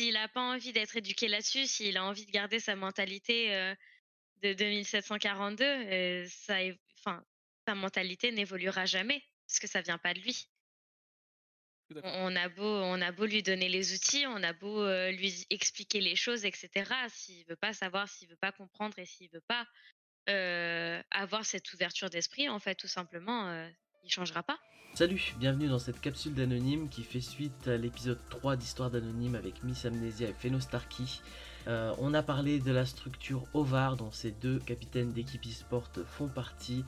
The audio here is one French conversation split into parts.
s'il a pas envie d'être éduqué là-dessus, s'il a envie de garder sa mentalité euh, de 2742, euh, ça, enfin, sa mentalité n'évoluera jamais parce que ça vient pas de lui. On a beau, on a beau lui donner les outils, on a beau euh, lui expliquer les choses, etc. S'il veut pas savoir, s'il veut pas comprendre et s'il veut pas avoir cette ouverture d'esprit, en fait, tout simplement, il changera pas. Salut, bienvenue dans cette capsule d'Anonyme qui fait suite à l'épisode 3 d'Histoire d'Anonyme avec Miss Amnesia et Phenostarky. on a parlé de la structure OVAR dont ces deux capitaines d'équipe e-sport font partie.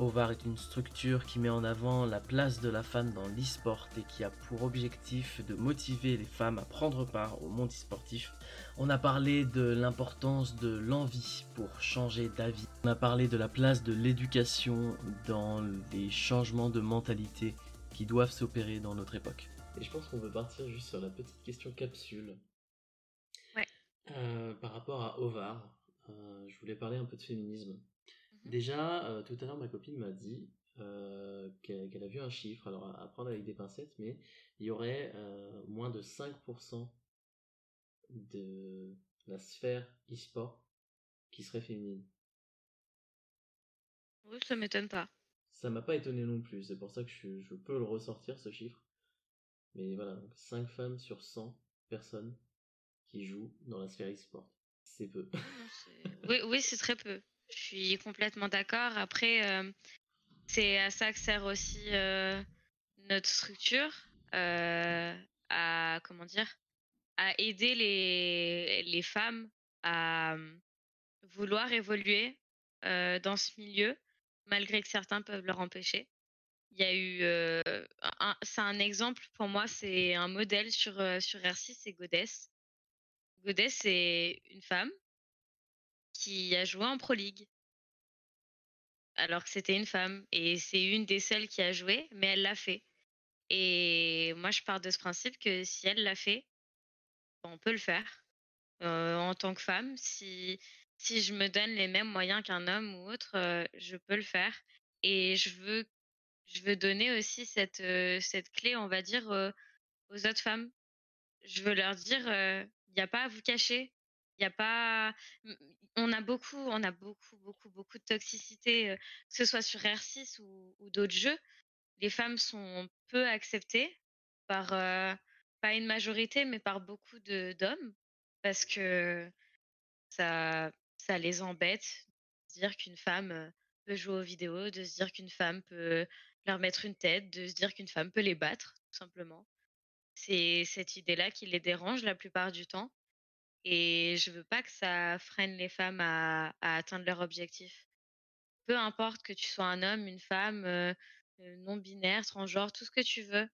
OVAR est une structure qui met en avant la place de la femme dans l'e-sport et qui a pour objectif de motiver les femmes à prendre part au monde e-sportif. On a parlé de l'importance de l'envie pour changer d'avis. On a parlé de la place de l'éducation dans les changements de mentalité qui doivent s'opérer dans notre époque. Et je pense qu'on peut partir juste sur la petite question capsule. Ouais. Euh, par rapport à Ovar, euh, je voulais parler un peu de féminisme. Mhm. Déjà, euh, tout à l'heure, ma copine m'a dit euh, qu'elle a vu un chiffre, alors à, prendre avec des pincettes, mais il y aurait euh, moins de 5% de la sphère e-sport qui serait féminine. Oui, ça m'étonne pas. Ça m'a pas étonné non plus, c'est pour ça que je, peux le ressortir ce chiffre. Mais voilà, 5 femmes sur 100 personnes qui jouent dans la sphère e-sport. C'est peu. oui, oui c'est très peu. Je suis complètement d'accord. Après, euh, c'est à ça que sert aussi euh, notre structure, euh, à comment dire, à aider les, les femmes à vouloir évoluer dans ce milieu, malgré que certains peuvent leur empêcher. Il y a eu, c'est un exemple pour moi, c'est un modèle sur sur R6, c'est Godess. Godess, c'est une femme qui a joué en Pro League. Alors que c'était une femme. Et c'est une des seules qui a joué, mais elle l'a fait. Et moi, je pars de ce principe que si elle l'a fait, on peut le faire. En tant que femme, si, si je me donne les mêmes moyens qu'un homme ou autre, je peux le faire. Et je veux, je veux donner aussi cette, cette clé, on va dire, aux autres femmes. Je veux leur dire, il n'y a pas à vous cacher. Il a pas, on a beaucoup, on a beaucoup, beaucoup, beaucoup de toxicité, que ce soit sur R6 ou, d'autres jeux. Les femmes sont peu acceptées par, pas une majorité, mais par beaucoup d'hommes, parce que ça, ça les embête de se dire qu'une femme peut jouer aux vidéos, de se dire qu'une femme peut leur mettre une tête, de se dire qu'une femme peut les battre, tout simplement. C'est cette idée-là qui les dérange la plupart du temps. Et je veux pas que ça freine les femmes à, atteindre leur objectif. Peu importe que tu sois un homme, une femme, euh, euh, non binaire, transgenre, tout ce que tu veux,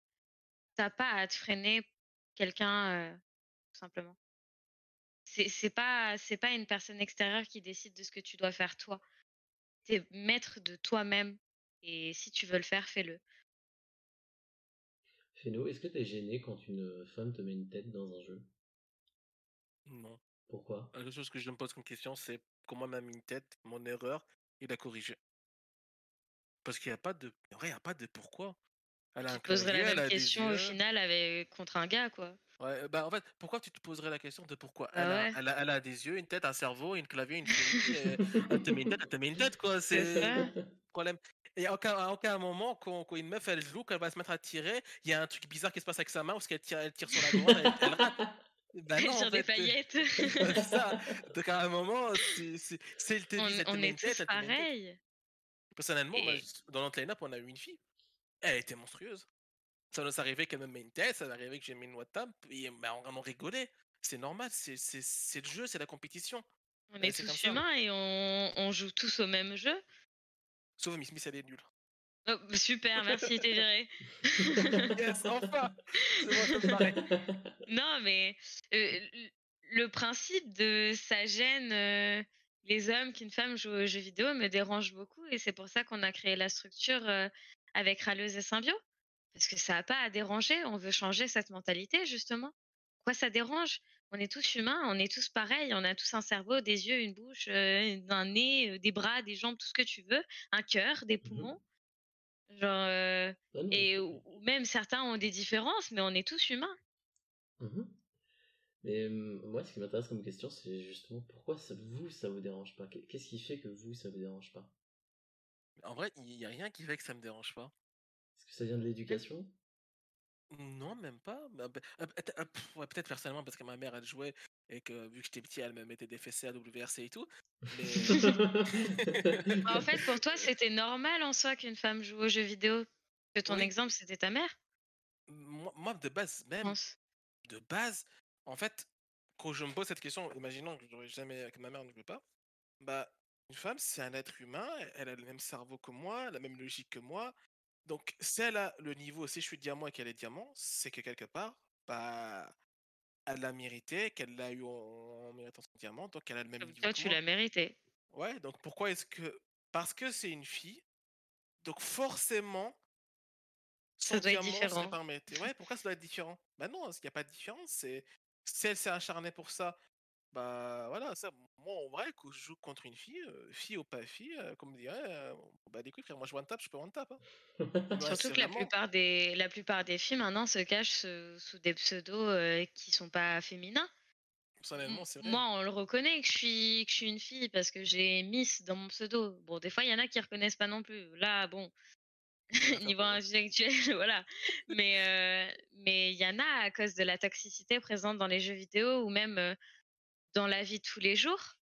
t'as pas à te freiner quelqu'un euh, tout simplement. C'est pas pas une personne extérieure qui décide de ce que tu dois faire toi. es maître de toi-même et si tu veux le faire, fais-le. Fais-nous, est-ce que tu es gêné quand une femme te met une tête dans un jeu? Non. Pourquoi? La chose que je me pose comme question, c'est comment m'a mis une tête, mon erreur, et la corriger. Parce qu'il n'y a pas de. il n'y a pas de pourquoi. Elle a tu poserais la même question au final avec, contre un gars, quoi. Ouais, bah en fait, pourquoi tu te poserais la question de pourquoi? Ah elle, a, elle, a, elle, a, des yeux, une tête, un cerveau, une clavier, une souris, elle te met une tête, elle te met une tête, quoi. C'est problème. Et à aucun, à aucun moment, quand, quand, une meuf elle joue, quand elle va se mettre à tirer, il y a un truc bizarre qui se passe avec sa main parce qu'elle tire, elle tire sur la droite, elle, elle rate. Bah non, sur des paillettes. c'est ça. Donc à un moment, c'est le tennis, on, on est tous pareil. Personnellement, dans notre line-up, on a eu une fille. Elle était monstrueuse. Ça nous arrivait qu'elle me met une tête, ça nous arrivait que j'ai mis une WhatsApp, et bah, on, on rigolait. C'est normal, c'est le jeu, c'est la compétition. On est, tous humains et on, on, joue tous au même jeu. Sauf Miss Miss, elle est nulle. Oh, super, merci, t'es viré. yes, enfin Non, mais euh, le principe de ça gêne euh, les hommes qu'une femme joue aux jeux vidéo me dérange beaucoup et c'est pour ça qu'on a créé la structure euh, avec Raleuse et Symbio. Parce que ça n'a pas à déranger, on veut changer cette mentalité justement. Quoi ça dérange? On est tous humains, on est tous pareils, on a tous un cerveau, des yeux, une bouche, un nez, des bras, des jambes, tout ce que tu veux, un cœur, des mmh poumons. Genre, euh, et ou même certains ont des différences, mais on est tous humains. Mmh Mais moi, ce qui m'intéresse comme question, c'est justement pourquoi ça, vous, ça vous dérange pas? Qu'est-ce qui fait que vous, ça vous dérange pas? En vrai, il n'y a rien qui fait que ça me dérange pas. Est-ce que ça vient de l'éducation? Non, même pas. Bah, bah, euh, euh, peut-être personnellement parce que ma mère, elle jouait et que vu que j'étais petit, elle me mettait des fessées à WRC et tout. en fait, pour toi, c'était normal en soi qu'une femme joue aux jeux vidéo. Que ton exemple, c'était ta mère moi, de base, même, de base, en fait, quand je me pose cette question, imaginons que, jamais, que ma mère ne veut pas, bah, une femme, c'est un être humain, elle a le même cerveau que moi, la même logique que moi. Donc, si elle a le niveau, si je suis diamant et qu'elle est diamant, c'est que quelque part, bah, elle l'a mérité, qu'elle l'a eu en, méritant son diamant, donc elle a le même niveau. Toi, tu l'as mérité. Ouais, donc pourquoi est-ce que. Parce que c'est une fille, donc forcément, ça doit être différent. Ouais, pourquoi ça doit être différent? Bah non, il n'y a pas de différence. C'est... Si elle s'est acharnée pour ça, bah voilà, ça, moi en vrai, quand je joue contre une fille, fille ou pas fille, comme dirait, bah écoute frère, moi je one tap, je peux one tap. Hein. Surtout que la plupart des la plupart des filles maintenant se cachent sous, des pseudos qui sont pas féminins. Moi, on le reconnaît que je suis que je suis une fille parce que j'ai Miss dans mon pseudo. Bon, des fois, il y en a qui reconnaissent pas non plus. Là, bon, niveau intellectuel, voilà. Mais mais il y en a à cause de la toxicité présente dans les jeux vidéo ou même dans la vie de tous les jours.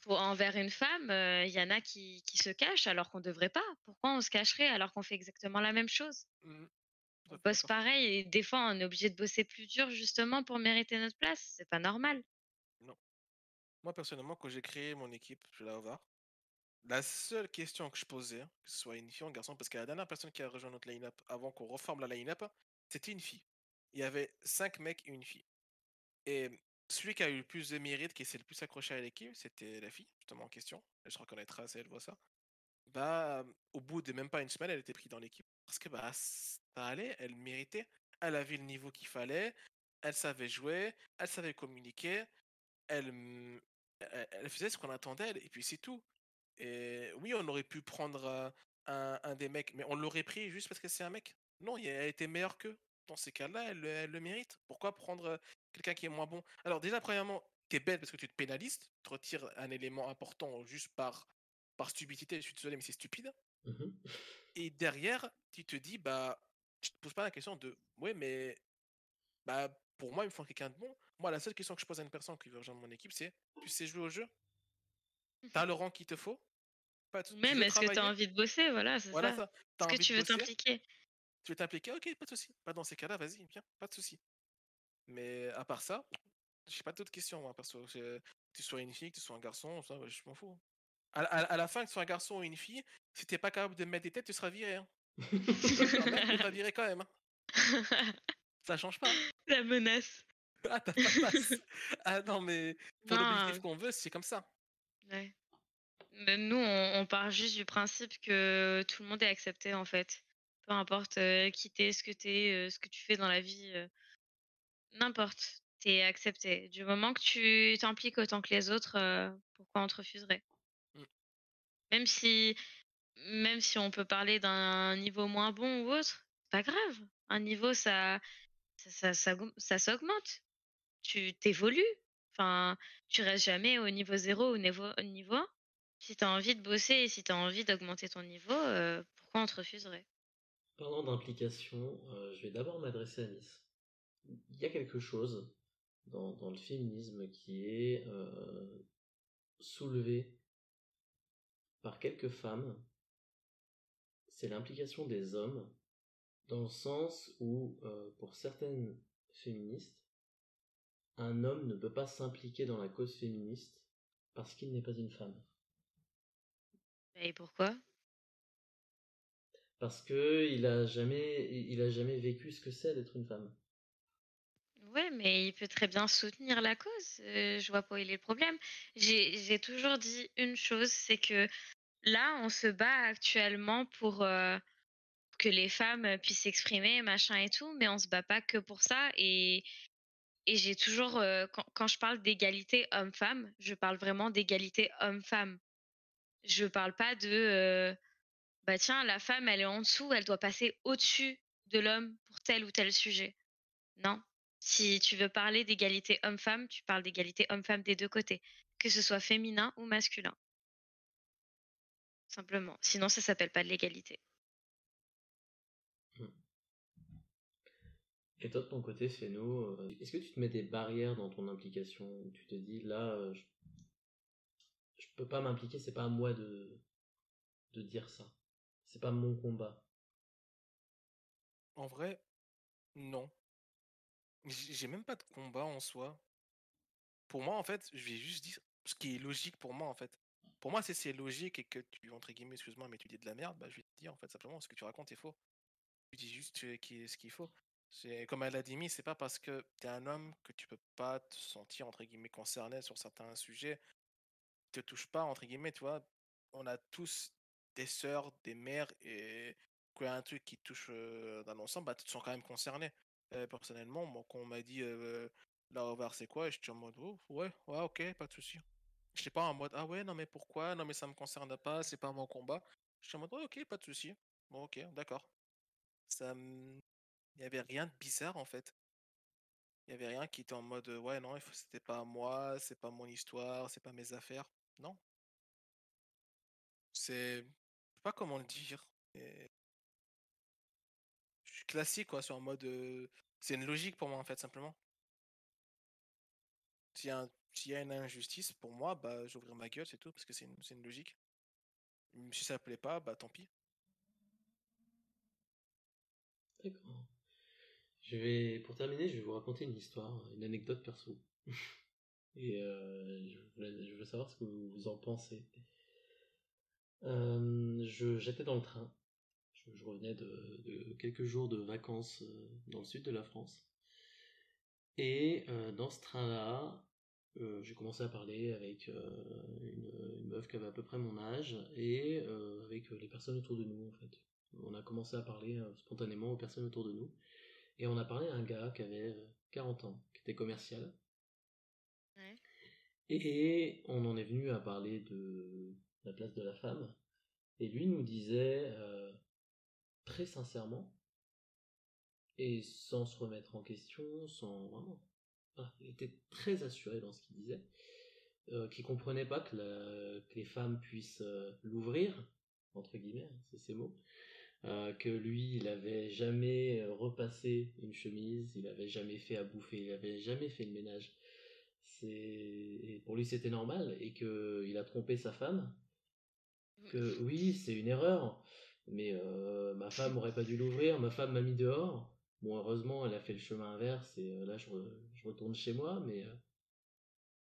Pour, envers une femme, il y en a qui, qui se cachent alors qu'on ne devrait pas. Pourquoi on se cacherait alors qu'on fait exactement la même chose? Mmh. On bosse pareil et des fois on est obligé de bosser plus dur justement pour mériter notre place. C'est pas normal. Non. Moi personnellement, quand j'ai créé mon équipe, je la voir. La seule question que je posais, que ce soit une fille ou un garçon, parce que la dernière personne qui a rejoint notre line-up avant qu'on reforme la line-up, c'était une fille. Il y avait cinq mecs et une fille. Et celui qui a eu le plus de mérite, qui s'est le plus accroché à l'équipe, c'était la fille, justement en question. Elle se reconnaîtra si elle voit ça. Bah, au bout de même pas une semaine, elle était prise dans l'équipe. Parce que bah, ça allait, elle méritait. Elle avait le niveau qu'il fallait, elle savait jouer, elle savait communiquer, elle, elle faisait ce qu'on attendait, et puis c'est tout. Et oui, on aurait pu prendre un, des mecs, mais on l'aurait pris juste parce que c'est un mec. Non, elle était meilleure qu'eux. Dans ces cas-là, elle, le mérite. Pourquoi prendre quelqu'un qui est moins bon Alors déjà, premièrement, t'es bête parce que tu te pénalises, tu te retires un élément important juste par, par stupidité. Je suis désolé, mais c'est stupide. Mmh Et derrière, tu te dis, bah, tu te poses pas la question de, ouais, mais bah, pour moi, il me faut quelqu'un de bon. Moi, la seule question que je pose à une personne qui veut rejoindre mon équipe, c'est, tu sais jouer au jeu? T'as le rang qu'il te faut? Même, est-ce que tu as envie de bosser? Voilà, c'est ça. Est-ce que tu veux t'impliquer? Tu veux t'impliquer? Ok, pas de souci. Pas dans ces cas-là, vas-y, viens, pas de souci. Mais à part ça, j'ai pas d'autres questions, moi, perso. Que tu sois une fille, que tu sois un garçon, ça, je m'en fous. À, la fin, que tu sois un garçon ou une fille, si t'es pas capable de mettre des têtes, tu seras viré. Hein. tu seras viré quand même. Hein. Ça change pas. La menace. Ah, t'as pas Ah non, mais pour l'objectif qu'on veut, c'est comme ça. Ouais. nous, on, part juste du principe que tout le monde est accepté en fait. Peu importe qui t'es, ce que t'es, ce que tu fais dans la vie, n'importe, t'es accepté. Du moment que tu t'impliques autant que les autres, pourquoi on te refuserait? Mmh. Même si, même si on peut parler d'un niveau moins bon ou autre, pas grave. Un niveau, ça, ça, ça, ça s'augmente. Tu t'évolues. Enfin, tu restes jamais au niveau 0 ou niveau, niveau 1. Si tu as envie de bosser et si tu as envie d'augmenter ton niveau, euh, pourquoi on te refuserait? Parlant d'implication, euh, je vais d'abord m'adresser à Miss. Il y a quelque chose dans, le féminisme qui est euh, soulevé par quelques femmes. C'est l'implication des hommes dans le sens où, pour certaines féministes, un homme ne peut pas s'impliquer dans la cause féministe parce qu'il n'est pas une femme. Et pourquoi? Parce que il a jamais, il a jamais vécu ce que c'est d'être une femme. Ouais, mais il peut très bien soutenir la cause. Euh, je vois pas où il est le problème. J'ai toujours dit une chose, c'est que là, on se bat actuellement pour euh, que les femmes puissent s'exprimer, machin et tout, mais on se bat pas que pour ça. Et et j'ai toujours, quand, je parle d'égalité homme-femme, je parle vraiment d'égalité homme-femme. Je parle pas de, bah tiens, la femme, elle est en dessous, elle doit passer au-dessus de l'homme pour tel ou tel sujet. Non, Si tu veux parler d'égalité homme-femme, tu parles d'égalité homme-femme des deux côtés, que ce soit féminin ou masculin. Simplement. Sinon, ça s'appelle pas de l'égalité. Hmm. Et toi, de ton côté, nous, euh, est-ce que tu te mets des barrières dans ton implication Tu te dis, là, euh, je, je peux pas m'impliquer, c'est pas à moi de, de dire ça. C'est pas mon combat. En vrai, non. J'ai même pas de combat en soi. Pour moi, en fait, je vais juste dire ce qui est logique pour moi, en fait. Pour moi, si c'est logique et que tu, entre guillemets, excuse-moi, mais tu dis de la merde, bah, je vais te dire, en fait, simplement, ce que tu racontes est faux. Tu dis juste ce qu'il faut. Comme elle a dit, c'est pas parce que tu es un homme que tu peux pas te sentir, entre guillemets, concerné sur certains sujets. Te touche pas, entre guillemets, tu vois. On a tous des sœurs, des mères, et qu'il y a un truc qui touche dans l'ensemble, bah, tu te sens quand même concerné. Personnellement, moi, quand on m'a dit la revoir c'est quoi, je suis en mode oh, ouais, ouais, ok, pas de souci. Je sais pas en mode ah ouais, non mais pourquoi, non mais ça me concerne pas, c'est pas mon combat. Je suis en mode ouais, ok, pas de souci. Bon, ok, d'accord. Ça, il y avait rien de bizarre en fait. Il y avait rien qui était en mode ouais, non, c'était pas moi, c'est pas mon histoire, c'est pas mes affaires. Non. C'est, je sais pas comment le dire classique, quoi, sur un mode. C'est une logique pour moi, en fait, simplement. S'il y, y, a une injustice, pour moi, bah, j'ouvrirai ma gueule, c'est tout, parce que c'est une, logique. Si ça plaît pas, bah tant pis. D'accord. Je vais, pour terminer, je vais vous raconter une histoire, une anecdote perso. Et je, veux, savoir ce que vous en pensez. Euh, j'étais dans le train je, revenais de, quelques jours de vacances euh, dans le sud de la France. Et euh, dans ce train-là, euh, j'ai commencé à parler avec une, meuf qui avait à peu près mon âge et avec les personnes autour de nous en fait. On a commencé à parler spontanément aux personnes autour de nous et on a parlé à un gars qui avait 40 ans, qui était commercial. Et on en est venu à parler de la place de la femme. Et lui nous disait, très sincèrement et sans se remettre en question, sans vraiment. il était très assuré dans ce qu'il disait, euh, qui comprenait pas que, les femmes puissent euh, l'ouvrir entre guillemets, hein, c'est ces mots, euh, que lui, il avait jamais repassé une chemise, il avait jamais fait à bouffer, il avait jamais fait le ménage. C'est pour lui c'était normal et que il a trompé sa femme. Que oui, c'est une erreur, mais euh, ma femme aurait pas dû l'ouvrir, ma femme m'a mis dehors. Bon, heureusement, elle a fait le chemin inverse et euh, là, je, retourne chez moi, mais euh,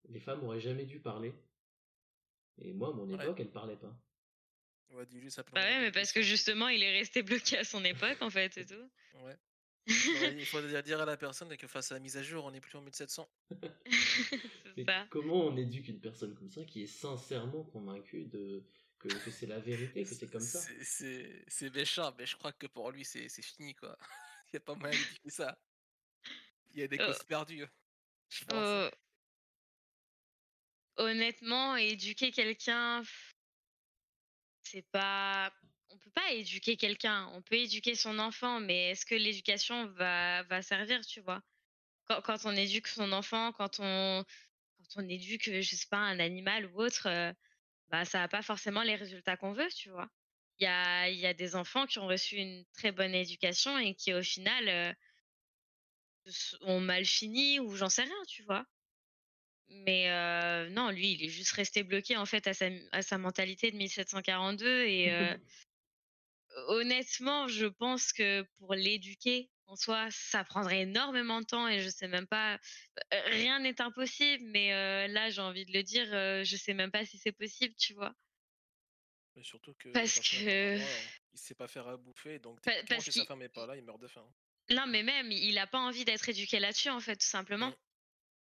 les femmes auraient jamais dû parler. Et moi, à mon époque, elles parlaient pas. Ouais, dis ça bah ouais, mais parce que justement, il est resté bloqué à son époque, en fait, et tout. Ouais. il faut dire à la personne que face à la mise à jour, on est plus en 1700. Comment on éduque une personne comme ça qui est sincèrement convaincue de, que, c'est la vérité, que c'est comme ça. C'est méchant, mais je crois que pour lui, c'est fini, quoi. Il n'y a pas moyen de ça. Il y a des causes perdues, je pense. honnêtement, éduquer quelqu'un, c'est pas. On peut pas éduquer quelqu'un. On peut éduquer son enfant, mais est-ce que l'éducation va, va servir, tu vois? Quand, quand, on éduque son enfant, quand on, quand on éduque, je sais pas, un animal ou autre, bah, ça n'a pas forcément les résultats qu'on veut, tu vois. Il y a, y a des enfants qui ont reçu une très bonne éducation et qui, au final, ont mal fini ou j'en sais rien, tu vois. Mais non, lui, il est juste resté bloqué en fait à sa, à sa mentalité de 1742 et honnêtement, je pense que pour l'éduquer en soi, ça prendrait énormément de temps et je sais même pas. Rien n'est impossible, mais là, j'ai envie de le dire, je sais même pas si c'est possible, tu vois? Mais surtout que. Parce que. il sait pas faire à bouffer, donc parce que sa femme est pas là, il meurt de faim. Non, mais même, il a pas envie d'être éduqué là-dessus, en fait, tout simplement.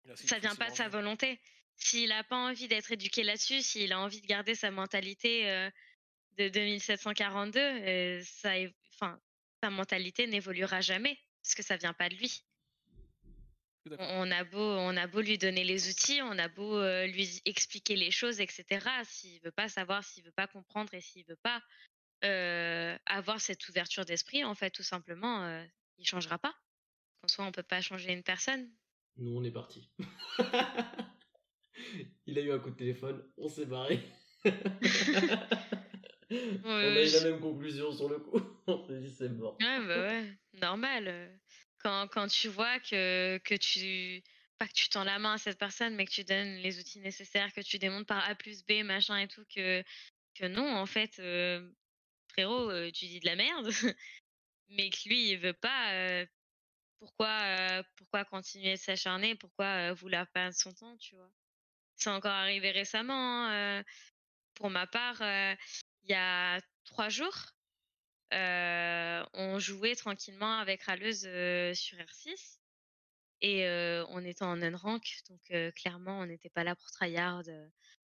Mmh. Ça vient pas de sa volonté. S'il a pas envie d'être éduqué là-dessus, s'il a envie de garder sa mentalité de 2742, ça, enfin, sa mentalité n'évoluera jamais parce que ça vient pas de lui. On a beau, on a beau lui donner les outils, on a beau lui expliquer les choses, etc. S'il veut pas savoir, s'il veut pas comprendre et s'il veut pas avoir cette ouverture d'esprit, en fait, tout simplement, il changera pas. qu'en soi, on peut pas changer une personne. Nous, on est parti. Il a eu un coup de téléphone, on s'est barré. on a eu la même conclusion sur le coup. on s'est dit c'est mort. Ouais, bah ouais, normal. Quand, quand tu vois que, que tu. Pas que tu tends la main à cette personne, mais que tu donnes les outils nécessaires, que tu démontres par A plus B, machin et tout, que, que non, en fait, euh, frérot, euh, tu dis de la merde. mais que lui, il veut pas. pourquoi, pourquoi continuer de s'acharner Pourquoi vouloir perdre son temps, tu vois C'est encore arrivé récemment. Hein, pour ma part, il y a trois jours, on jouait tranquillement avec Raleuse sur R6 et on était en unrank, donc clairement on n'était pas là pour tryhard.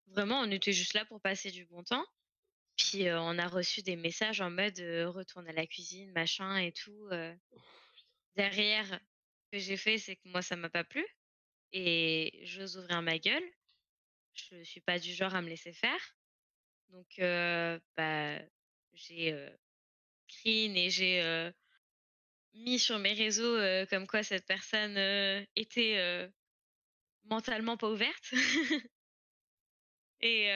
vraiment, on était juste là pour passer du bon temps. Puis on a reçu des messages en mode retourne à la cuisine, machin et tout. Derrière, ce que j'ai fait, c'est que moi ça m'a pas plu et j'ose ouvrir ma gueule. Je suis pas du genre à me laisser faire. Donc bah j'ai screen et j'ai mis sur mes réseaux comme quoi cette personne était mentalement pas ouverte. et,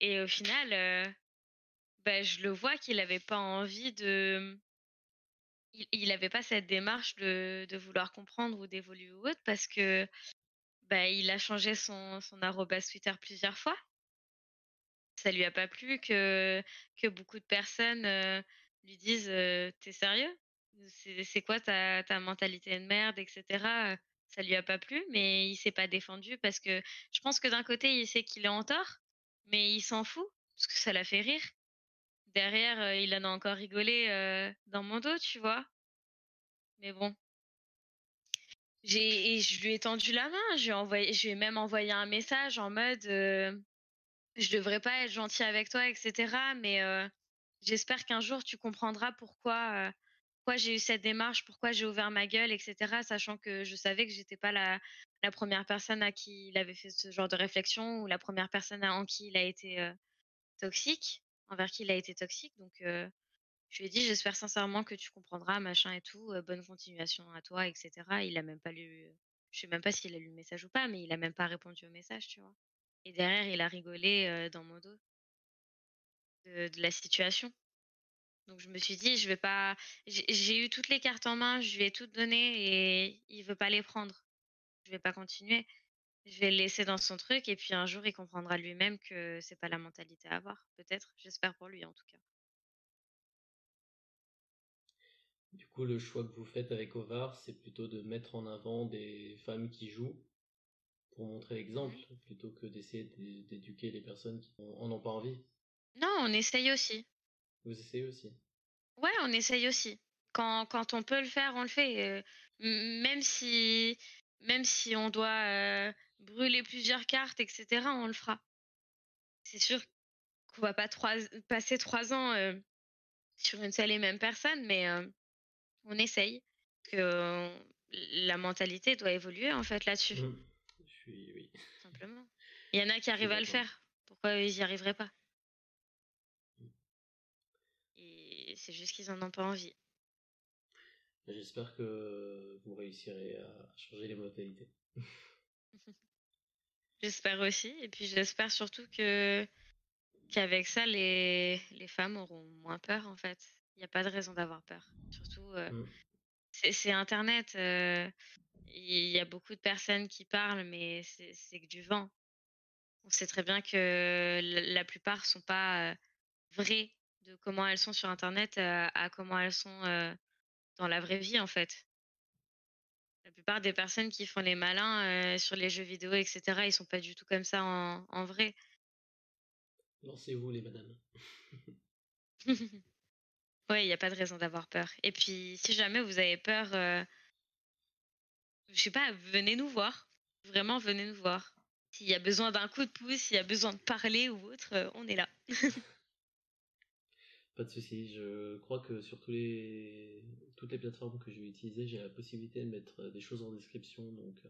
et au final, bah, je le vois qu'il n'avait pas envie de. Il n'avait pas cette démarche de, de, vouloir comprendre ou d'évoluer ou autre parce que bah, il a changé son, son Twitter plusieurs fois. Ça lui a pas plu que, que beaucoup de personnes lui disent T'es sérieux? C'est quoi ta, ta mentalité de merde, etc ça lui a pas plu, mais il s'est pas défendu parce que je pense que d'un côté, il sait qu'il est en tort, mais il s'en fout parce que ça l'a fait rire. Derrière, il en a encore rigolé dans mon dos, tu vois. Mais bon. J'ai, je lui ai tendu la main, je lui ai, envoyé, même envoyé un message en mode je devrais pas être gentil avec toi, etc. Mais j'espère qu'un jour tu comprendras pourquoi pourquoi j'ai eu cette démarche, pourquoi j'ai ouvert ma gueule, etc. Sachant que je savais que j'étais pas la, première personne à qui il avait fait ce genre de réflexion ou la première personne en qui il a été euh, toxique, envers qui il a été toxique. Donc, euh, je lui ai dit, j'espère sincèrement que tu comprendras, machin et tout. Euh, bonne continuation à toi, etc. Il a même pas lu, je sais même pas s'il a lu le message ou pas, mais il a même pas répondu au message, tu vois. Et derrière, il a rigolé dans mon dos de la situation. Donc je me suis dit, je vais pas. J'ai eu toutes les cartes en main, je lui ai toutes données et il veut pas les prendre. Je vais pas continuer. Je vais le laisser dans son truc et puis un jour il comprendra lui-même que c'est pas la mentalité à avoir. Peut-être, j'espère pour lui en tout cas. Du coup, le choix que vous faites avec Ovar, c'est plutôt de mettre en avant des femmes qui jouent pour montrer l'exemple, plutôt que d'essayer d'éduquer les personnes qui en ont pas envie. Non, on essaye aussi. Vous essayez aussi Ouais, on essaye aussi. Quand, quand on peut le faire, on le fait. même si même si on doit brûler plusieurs cartes, etc., on le fera. C'est sûr qu'on va pas passer trois ans sur une seule et même personne, mais on essaye. Que la mentalité doit évoluer en fait là-dessus. Mmh. Oui. Simplement. Il y en a qui arrivent à le faire. Pourquoi ils n'y arriveraient pas? C'est juste qu'ils en ont pas envie. J'espère que vous réussirez à changer les modalités. j'espère aussi, et puis j'espère surtout que qu'avec ça, les, les femmes auront moins peur en fait. Il n'y a pas de raison d'avoir peur. Surtout, euh, mmh. c'est Internet. Euh, il y a beaucoup de personnes qui parlent, mais c'est que du vent. On sait très bien que la, plupart sont pas euh, vraies de comment elles sont sur Internet à, comment elles sont dans la vraie vie, en fait. La plupart des personnes qui font les malins sur les jeux vidéo, etc., ils sont pas du tout comme ça en, vrai. Lancez-vous, les madames. ouais, il n'y a pas de raison d'avoir peur. Et puis, si jamais vous avez peur, je sais pas, venez nous voir. Vraiment, venez nous voir. S'il y a besoin d'un coup de pouce, s'il y a besoin de parler ou autre, on est là. Pas de souci. Je crois que sur tous les... toutes les plateformes que je vais utiliser, j'ai la possibilité de mettre euh, des choses en description, donc euh,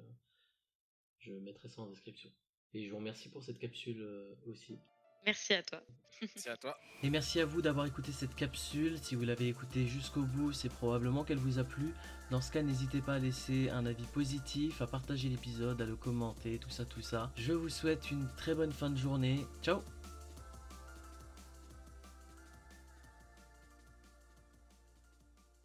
je mettrai ça en description. Et je vous remercie pour cette capsule euh, aussi. Merci à toi. Merci à toi. Et merci à vous d'avoir écouté cette capsule. Si vous l'avez écoutée jusqu'au bout, c'est probablement qu'elle vous a plu. Dans ce cas, n'hésitez pas à laisser un avis positif, à partager l'épisode, à le commenter, tout ça, tout ça. Je vous souhaite une très bonne fin de journée. Ciao